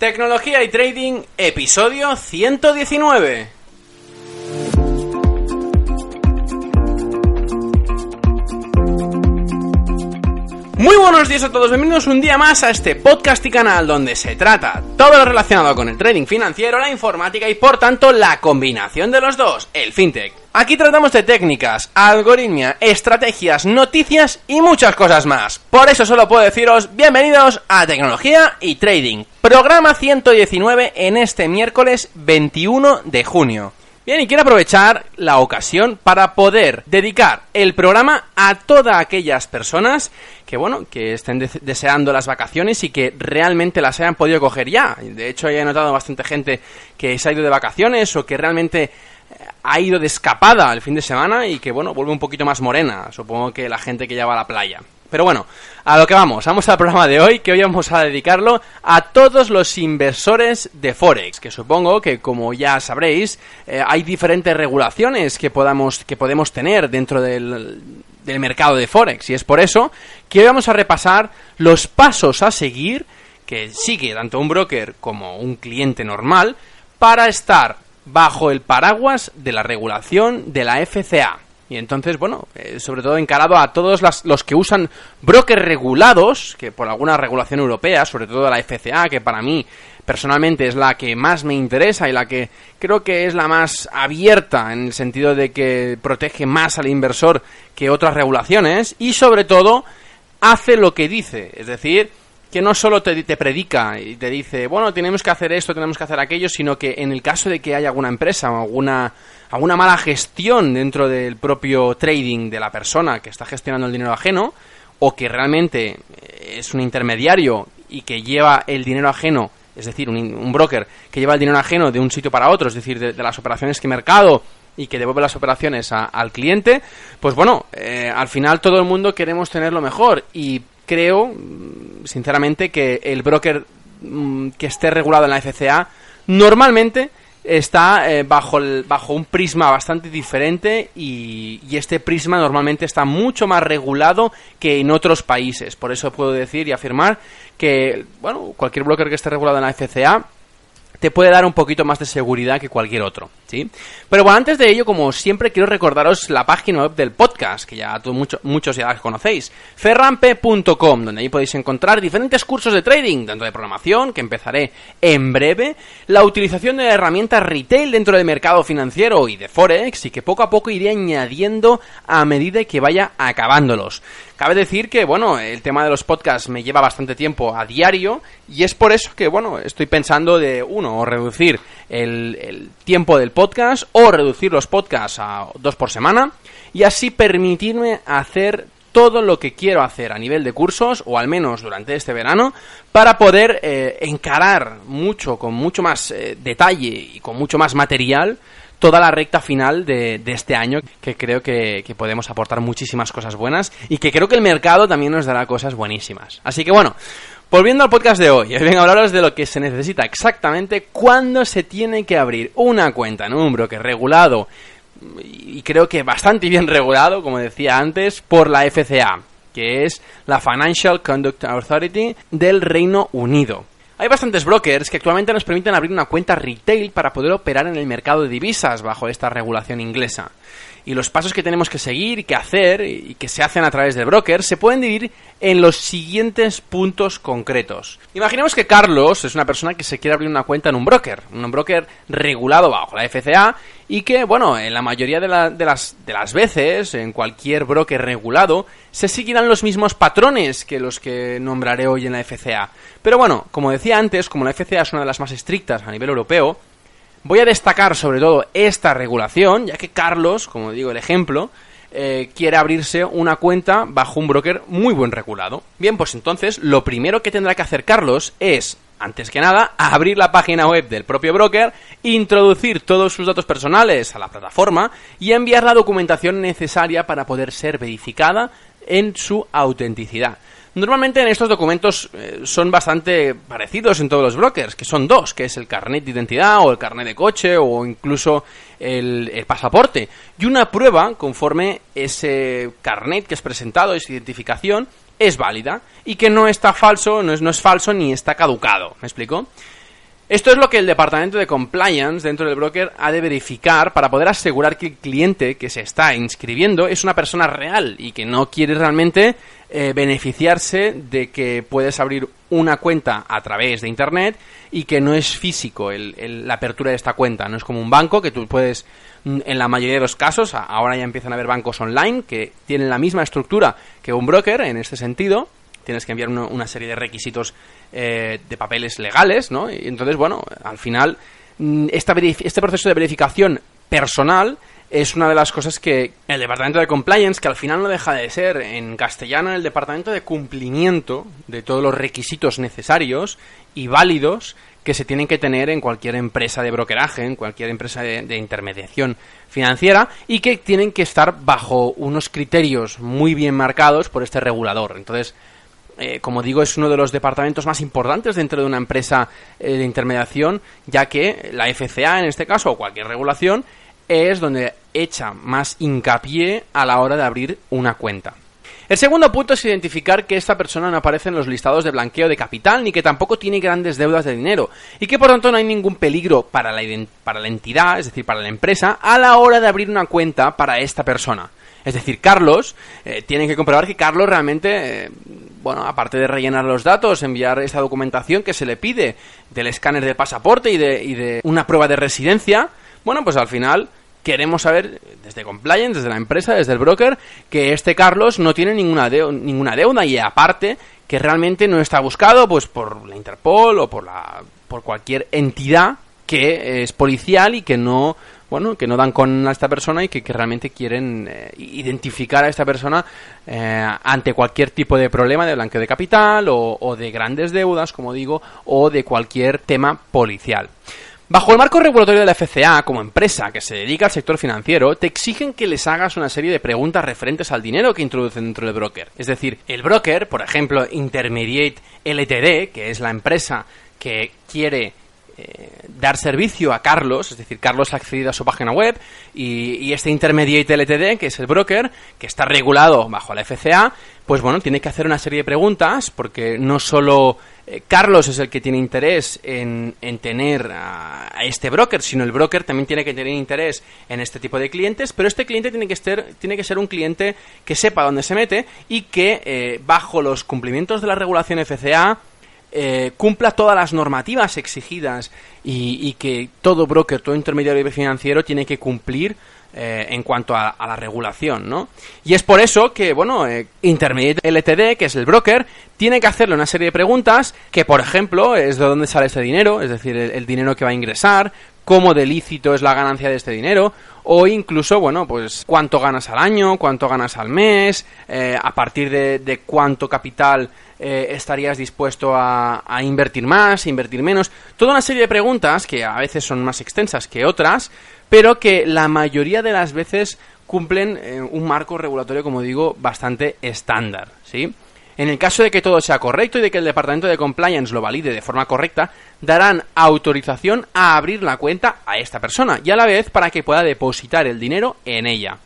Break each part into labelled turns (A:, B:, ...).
A: Tecnología y Trading, episodio 119. Muy buenos días a todos, bienvenidos un día más a este podcast y canal donde se trata todo lo relacionado con el trading financiero, la informática y por tanto la combinación de los dos, el fintech. Aquí tratamos de técnicas, algoritmia, estrategias, noticias y muchas cosas más. Por eso solo puedo deciros bienvenidos a Tecnología y Trading, programa 119 en este miércoles 21 de junio. Bien, y quiero aprovechar la ocasión para poder dedicar el programa a todas aquellas personas que, bueno, que estén deseando las vacaciones y que realmente las hayan podido coger ya. De hecho, he notado bastante gente que se ha ido de vacaciones o que realmente ha ido de escapada el fin de semana y que, bueno, vuelve un poquito más morena. Supongo que la gente que ya va a la playa. Pero bueno, a lo que vamos, vamos al programa de hoy, que hoy vamos a dedicarlo a todos los inversores de Forex, que supongo que como ya sabréis, eh, hay diferentes regulaciones que, podamos, que podemos tener dentro del, del mercado de Forex, y es por eso que hoy vamos a repasar los pasos a seguir que sigue tanto un broker como un cliente normal para estar bajo el paraguas de la regulación de la FCA. Y entonces, bueno, eh, sobre todo encarado a todos los que usan brokers regulados, que por alguna regulación europea, sobre todo la FCA, que para mí personalmente es la que más me interesa y la que creo que es la más abierta en el sentido de que protege más al inversor que otras regulaciones y sobre todo hace lo que dice, es decir, que no solo te, predica y te dice, bueno, tenemos que hacer esto, tenemos que hacer aquello, sino que en el caso de que haya alguna empresa o alguna, alguna mala gestión dentro del propio trading de la persona que está gestionando el dinero ajeno, o que realmente eh, es un intermediario y que lleva el dinero ajeno, es decir, un, broker que lleva el dinero ajeno de un sitio para otro, es decir, de, las operaciones que mercado y que devuelve las operaciones al cliente, pues bueno, eh, al final todo el mundo queremos tener lo mejor y creo, sinceramente, que el broker mm, que esté regulado en la FCA normalmente está eh, bajo, el, bajo un prisma bastante diferente y, y, este prisma normalmente está mucho más regulado que en otros países. Por eso puedo decir y afirmar que, bueno, cualquier broker que esté regulado en la FCA te puede dar un poquito más de seguridad que cualquier otro, Pero bueno, antes de ello, como siempre, quiero recordaros la página web del podcast, que ya muchos ya conocéis, ferrampe.com, donde ahí podéis encontrar diferentes cursos de trading, tanto de programación, que empezaré en breve, la utilización de herramientas retail dentro del mercado financiero y de Forex, y que poco a poco iré añadiendo a medida que vaya acabándolos. Cabe decir que, bueno, el tema de los podcasts me lleva bastante tiempo a diario y es por eso que, bueno, estoy pensando de, uno, reducir el, tiempo del podcast o reducir los podcasts a dos por semana y así permitirme hacer todo lo que quiero hacer a nivel de cursos, o al menos durante este verano, para poder eh, encarar mucho, con mucho más eh, detalle y con mucho más material toda la recta final de, este año, que creo que, podemos aportar muchísimas cosas buenas y que creo que el mercado también nos dará cosas buenísimas. Así que bueno, volviendo al podcast de hoy, vengo a hablaros de lo que se necesita exactamente cuando se tiene que abrir una cuenta en un broker regulado y creo que bastante bien regulado, como decía antes, por la FCA, que es la Financial Conduct Authority del Reino Unido. Hay bastantes brokers que actualmente nos permiten abrir una cuenta retail para poder operar en el mercado de divisas bajo esta regulación inglesa. Y los pasos que tenemos que seguir y que hacer y que se hacen a través del broker se pueden dividir en los siguientes puntos concretos. Imaginemos que Carlos es una persona que se quiere abrir una cuenta en un broker, un broker regulado bajo la FCA y que, bueno, en la mayoría de, las, de las veces, en cualquier broker regulado, se seguirán los mismos patrones que los que nombraré hoy en la FCA. Pero bueno, como decía antes, como la FCA es una de las más estrictas a nivel europeo, voy a destacar sobre todo esta regulación, ya que Carlos, como digo el ejemplo, eh, quiere abrirse una cuenta bajo un broker muy buen regulado. Bien, pues entonces lo primero que tendrá que hacer Carlos es antes que nada, abrir la página web del propio broker, introducir todos sus datos personales a la plataforma y enviar la documentación necesaria para poder ser verificada en su autenticidad. Normalmente en estos documentos eh, son bastante parecidos en todos los brokers, que son dos, que es el carnet de identidad o el carnet de coche o incluso el, el, pasaporte. Y una prueba conforme ese carnet que es presentado, esa identificación, es válida y que no está falso, no es, no es falso ni está caducado. ¿Me explico? Esto es lo que el departamento de compliance dentro del broker ha de verificar para poder asegurar que el cliente que se está inscribiendo es una persona real y que no quiere realmente eh, beneficiarse de que puedes abrir una cuenta a través de internet y que no es físico la apertura de esta cuenta. No es como un banco que tú puedes, mm, en la mayoría de los casos, ahora ya empiezan a haber bancos online que tienen la misma estructura que un broker en este sentido tienes que enviar una, serie de requisitos eh, de papeles legales, ¿no? Y entonces, bueno, al final, mm, este proceso de verificación personal es una de las cosas que el departamento de compliance, que al final no deja de ser en castellano el departamento de cumplimiento de todos los requisitos necesarios y válidos que se tienen que tener en cualquier empresa de brokeraje, en cualquier empresa de, intermediación financiera y que tienen que estar bajo unos criterios muy bien marcados por este regulador. Entonces, eh, como digo, es uno de los departamentos más importantes dentro de una empresa eh, de intermediación, ya que la FCA, en este caso, o cualquier regulación, es donde echa más hincapié a la hora de abrir una cuenta. El segundo punto es identificar que esta persona no aparece en los listados de blanqueo de capital ni que tampoco tiene grandes deudas de dinero y que por tanto no hay ningún peligro para la, para la entidad, es decir, para la empresa, a la hora de abrir una cuenta para esta persona. Es decir, Carlos, eh, tiene que comprobar que Carlos realmente, eh, bueno, aparte de rellenar los datos, enviar esa documentación que se le pide del escáner del pasaporte y de, y de una prueba de residencia, bueno, pues al final queremos saber desde compliance, desde la empresa, desde el broker, que este Carlos no tiene ninguna, ninguna deuda y aparte que realmente no está buscado pues por la Interpol o por la por cualquier entidad que es policial y que no bueno, que no dan con a esta persona y que, realmente quieren eh, identificar a esta persona eh, ante cualquier tipo de problema de blanqueo de capital o, o de grandes deudas, como digo, o de cualquier tema policial. Bajo el marco regulatorio de la FCA, como empresa que se dedica al sector financiero, te exigen que les hagas una serie de preguntas referentes al dinero que introducen dentro del broker. Es decir, el broker, por ejemplo, Intermediate LTD, que es la empresa que quiere eh, dar servicio a Carlos, es decir, Carlos ha accedido a su página web y, este Intermediate LTD, que es el broker, que está regulado bajo la FCA, pues bueno, tiene que hacer una serie de preguntas porque no solo eh, Carlos es el que tiene interés en, tener a, este broker, sino el broker también tiene que tener interés en este tipo de clientes, pero este cliente tiene que ser, tiene que ser un cliente que sepa dónde se mete y que eh, bajo los cumplimientos de la regulación FCA eh, cumpla todas las normativas exigidas y, que todo broker, todo intermediario financiero tiene que cumplir eh, en cuanto a, la regulación, ¿no? Y es por eso que, bueno, eh, LTD, que es el broker, tiene que hacerle una serie de preguntas que, por ejemplo, es de dónde sale este dinero, es decir, el, dinero que va a ingresar, cómo de lícito es la ganancia de este dinero, o incluso, bueno, pues cuánto ganas al año, cuánto ganas al mes, a partir de cuánto capital eh, estarías dispuesto a, invertir más, invertir menos. Toda una serie de preguntas que a veces son más extensas que otras, pero que la mayoría de las veces cumplen eh, un marco regulatorio, como digo, bastante estándar, ¿sí? En el caso de que todo sea correcto y de que el departamento de compliance lo valide de forma correcta, darán autorización a abrir la cuenta a esta persona y a la vez para que pueda depositar el dinero en ella.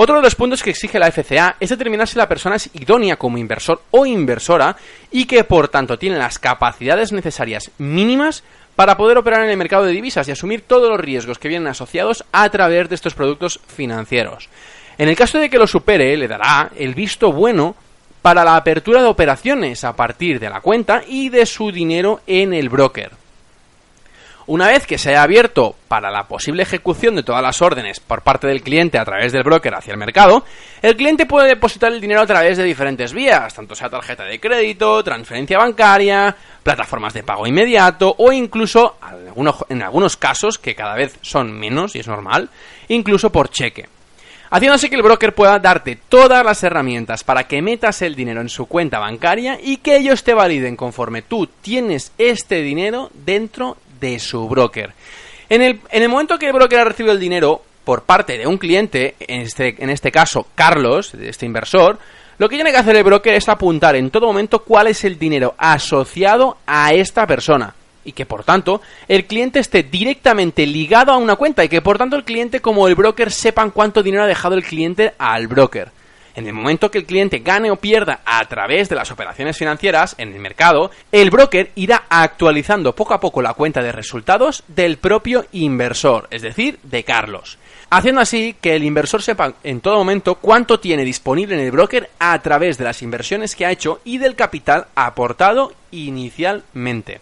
A: Otro de los puntos que exige la FCA es determinar si la persona es idónea como inversor o inversora y que por tanto tiene las capacidades necesarias mínimas para poder operar en el mercado de divisas y asumir todos los riesgos que vienen asociados a través de estos productos financieros. En el caso de que lo supere, le dará el visto bueno para la apertura de operaciones a partir de la cuenta y de su dinero en el broker. Una vez que se haya abierto para la posible ejecución de todas las órdenes por parte del cliente a través del broker hacia el mercado, el cliente puede depositar el dinero a través de diferentes vías, tanto sea tarjeta de crédito, transferencia bancaria, plataformas de pago inmediato o incluso, en algunos casos, que cada vez son menos y es normal, incluso por cheque. haciendo así que el broker pueda darte todas las herramientas para que metas el dinero en su cuenta bancaria y que ellos te validen conforme tú tienes este dinero dentro de su broker. En el, en el momento que el broker ha recibido el dinero por parte de un cliente, en este, en este caso Carlos, este inversor, lo que tiene que hacer el broker es apuntar en todo momento cuál es el dinero asociado a esta persona y que por tanto el cliente esté directamente ligado a una cuenta y que por tanto el cliente como el broker sepan cuánto dinero ha dejado el cliente al broker. En el momento que el cliente gane o pierda a través de las operaciones financieras en el mercado, el broker irá actualizando poco a poco la cuenta de resultados del propio inversor, es decir, de Carlos. Haciendo así que el inversor sepa en todo momento cuánto tiene disponible en el broker a través de las inversiones que ha hecho y del capital aportado inicialmente.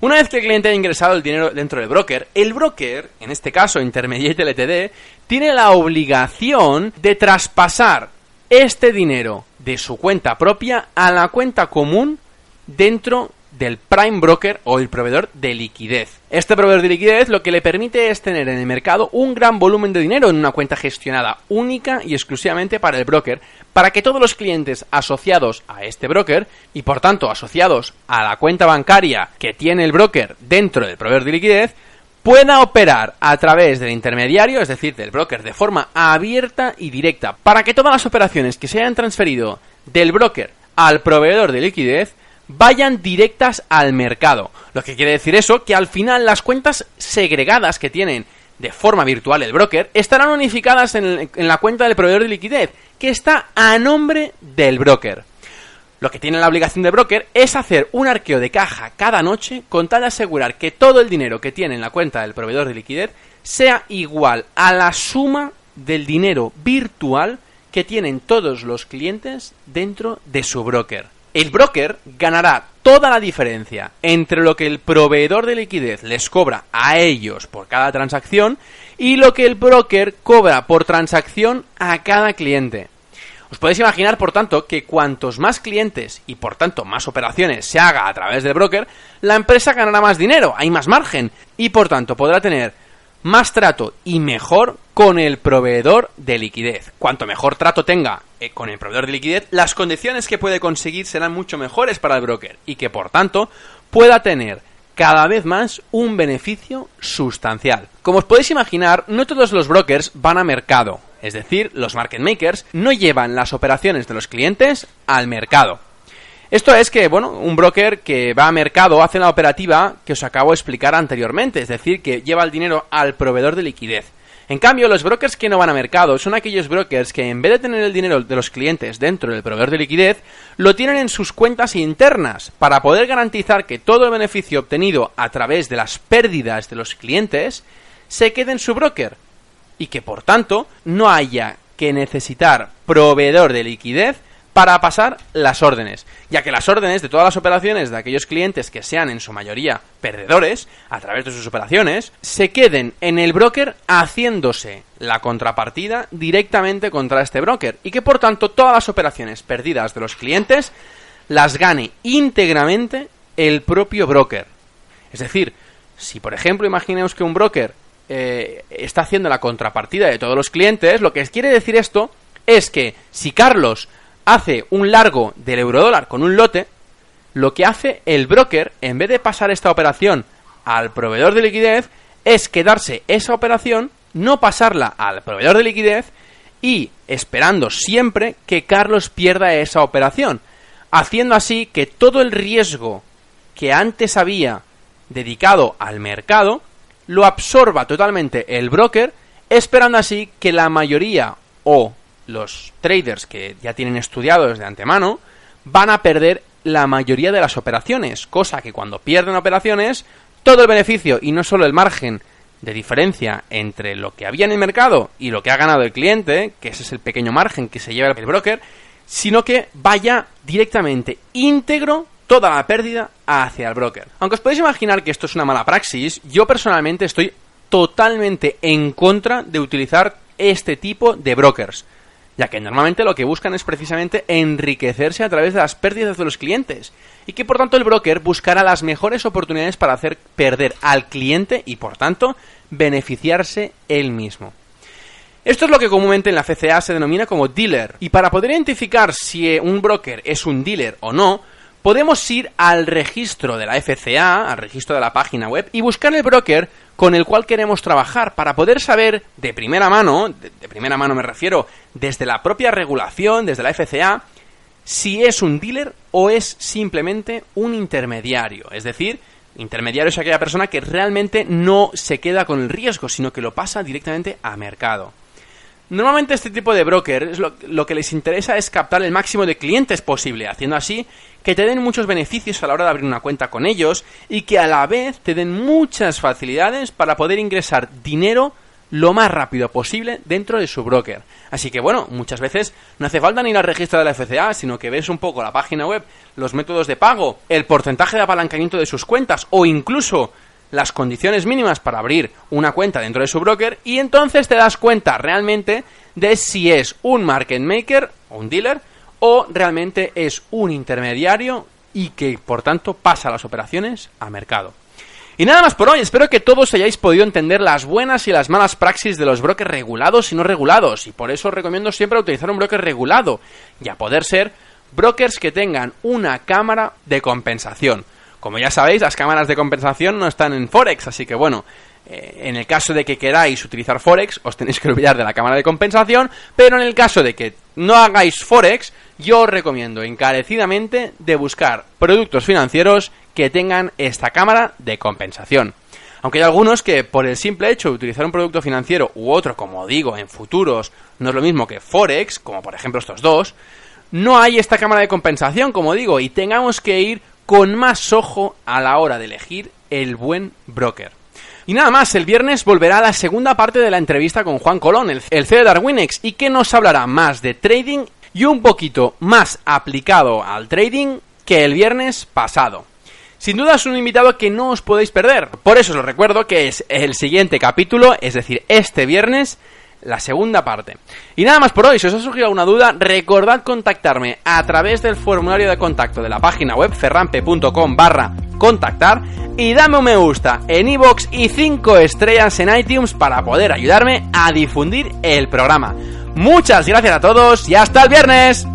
A: Una vez que el cliente ha ingresado el dinero dentro del broker, el broker, en este caso Intermediate LTD, tiene la obligación de traspasar este dinero de su cuenta propia a la cuenta común dentro del prime broker o el proveedor de liquidez. Este proveedor de liquidez lo que le permite es tener en el mercado un gran volumen de dinero en una cuenta gestionada única y exclusivamente para el broker, para que todos los clientes asociados a este broker y por tanto asociados a la cuenta bancaria que tiene el broker dentro del proveedor de liquidez pueda operar a través del intermediario, es decir, del broker, de forma abierta y directa, para que todas las operaciones que se hayan transferido del broker al proveedor de liquidez vayan directas al mercado. Lo que quiere decir eso, que al final las cuentas segregadas que tienen de forma virtual el broker estarán unificadas en, la cuenta del proveedor de liquidez, que está a nombre del broker. Lo que tiene la obligación del broker es hacer un arqueo de caja cada noche con tal de asegurar que todo el dinero que tiene en la cuenta del proveedor de liquidez sea igual a la suma del dinero virtual que tienen todos los clientes dentro de su broker el broker ganará toda la diferencia entre lo que el proveedor de liquidez les cobra a ellos por cada transacción y lo que el broker cobra por transacción a cada cliente. Os podéis imaginar, por tanto, que cuantos más clientes y por tanto más operaciones se haga a través del broker, la empresa ganará más dinero, hay más margen y por tanto podrá tener más trato y mejor con el proveedor de liquidez. Cuanto mejor trato tenga eh, con el proveedor de liquidez, las condiciones que puede conseguir serán mucho mejores para el broker y que por tanto pueda tener cada vez más un beneficio sustancial. Como os podéis imaginar, no todos los brokers van a mercado, es decir, los market makers no llevan las operaciones de los clientes al mercado. Esto es que, bueno, un broker que va a mercado hace la operativa que os acabo de explicar anteriormente, es decir, que lleva el dinero al proveedor de liquidez. En cambio, los brokers que no van a mercado son aquellos brokers que en vez de tener el dinero de los clientes dentro del proveedor de liquidez, lo tienen en sus cuentas internas para poder garantizar que todo el beneficio obtenido a través de las pérdidas de los clientes se quede en su broker y que por tanto no haya que necesitar proveedor de liquidez para pasar las órdenes, ya que las órdenes de todas las operaciones de aquellos clientes que sean en su mayoría perdedores a través de sus operaciones se queden en el broker haciéndose la contrapartida directamente contra este broker y que por tanto todas las operaciones perdidas de los clientes las gane íntegramente el propio broker. Es decir, si por ejemplo imaginemos que un broker eh, está haciendo la contrapartida de todos los clientes, lo que quiere decir esto es que si Carlos hace un largo del eurodólar con un lote, lo que hace el broker, en vez de pasar esta operación al proveedor de liquidez, es quedarse esa operación, no pasarla al proveedor de liquidez y esperando siempre que Carlos pierda esa operación, haciendo así que todo el riesgo que antes había dedicado al mercado lo absorba totalmente el broker, esperando así que la mayoría o los traders que ya tienen estudiado desde antemano van a perder la mayoría de las operaciones, cosa que cuando pierden operaciones, todo el beneficio y no solo el margen de diferencia entre lo que había en el mercado y lo que ha ganado el cliente, que ese es el pequeño margen que se lleva el broker, sino que vaya directamente íntegro toda la pérdida hacia el broker. Aunque os podéis imaginar que esto es una mala praxis, yo personalmente estoy totalmente en contra de utilizar este tipo de brokers ya que normalmente lo que buscan es precisamente enriquecerse a través de las pérdidas de los clientes, y que por tanto el broker buscará las mejores oportunidades para hacer perder al cliente y por tanto beneficiarse él mismo. Esto es lo que comúnmente en la FCA se denomina como dealer. Y para poder identificar si un broker es un dealer o no, podemos ir al registro de la FCA, al registro de la página web, y buscar el broker con el cual queremos trabajar para poder saber de primera mano, de, primera mano me refiero, desde la propia regulación, desde la FCA, si es un dealer o es simplemente un intermediario. Es decir, intermediario es aquella persona que realmente no se queda con el riesgo, sino que lo pasa directamente a mercado. Normalmente este tipo de brokers lo, lo, que les interesa es captar el máximo de clientes posible, haciendo así que te den muchos beneficios a la hora de abrir una cuenta con ellos y que a la vez te den muchas facilidades para poder ingresar dinero lo más rápido posible dentro de su broker. Así que bueno, muchas veces no hace falta ni ir al registro de la FCA, sino que ves un poco la página web, los métodos de pago, el porcentaje de apalancamiento de sus cuentas o incluso las condiciones mínimas para abrir una cuenta dentro de su broker y entonces te das cuenta realmente de si es un market maker o un dealer o realmente es un intermediario y que por tanto pasa las operaciones a mercado. Y nada más por hoy, espero que todos hayáis podido entender las buenas y las malas praxis de los brokers regulados y no regulados, y por eso os recomiendo siempre utilizar un broker regulado, y a poder ser brokers que tengan una cámara de compensación. Como ya sabéis, las cámaras de compensación no están en Forex, así que bueno, eh, en el caso de que queráis utilizar Forex, os tenéis que olvidar de la cámara de compensación, pero en el caso de que no hagáis Forex, yo os recomiendo encarecidamente de buscar productos financieros que tengan esta cámara de compensación. Aunque hay algunos que por el simple hecho de utilizar un producto financiero u otro, como digo, en futuros, no es lo mismo que Forex, como por ejemplo estos dos, no hay esta cámara de compensación, como digo, y tengamos que ir con más ojo a la hora de elegir el buen broker. Y nada más, el viernes volverá la segunda parte de la entrevista con Juan Colón, el, CEO de Darwinex, y que nos hablará más de trading y un poquito más aplicado al trading que el viernes pasado. Sin duda es un invitado que no os podéis perder. Por eso os recuerdo que es el siguiente capítulo, es decir, este viernes, la segunda parte. Y nada más por hoy, si os ha surgido alguna duda, recordad contactarme a través del formulario de contacto de la página web ferrampe.com barra contactar y dame un me gusta en iVoox y 5 estrellas en iTunes para poder ayudarme a difundir el programa. Muchas gracias a todos y hasta el viernes.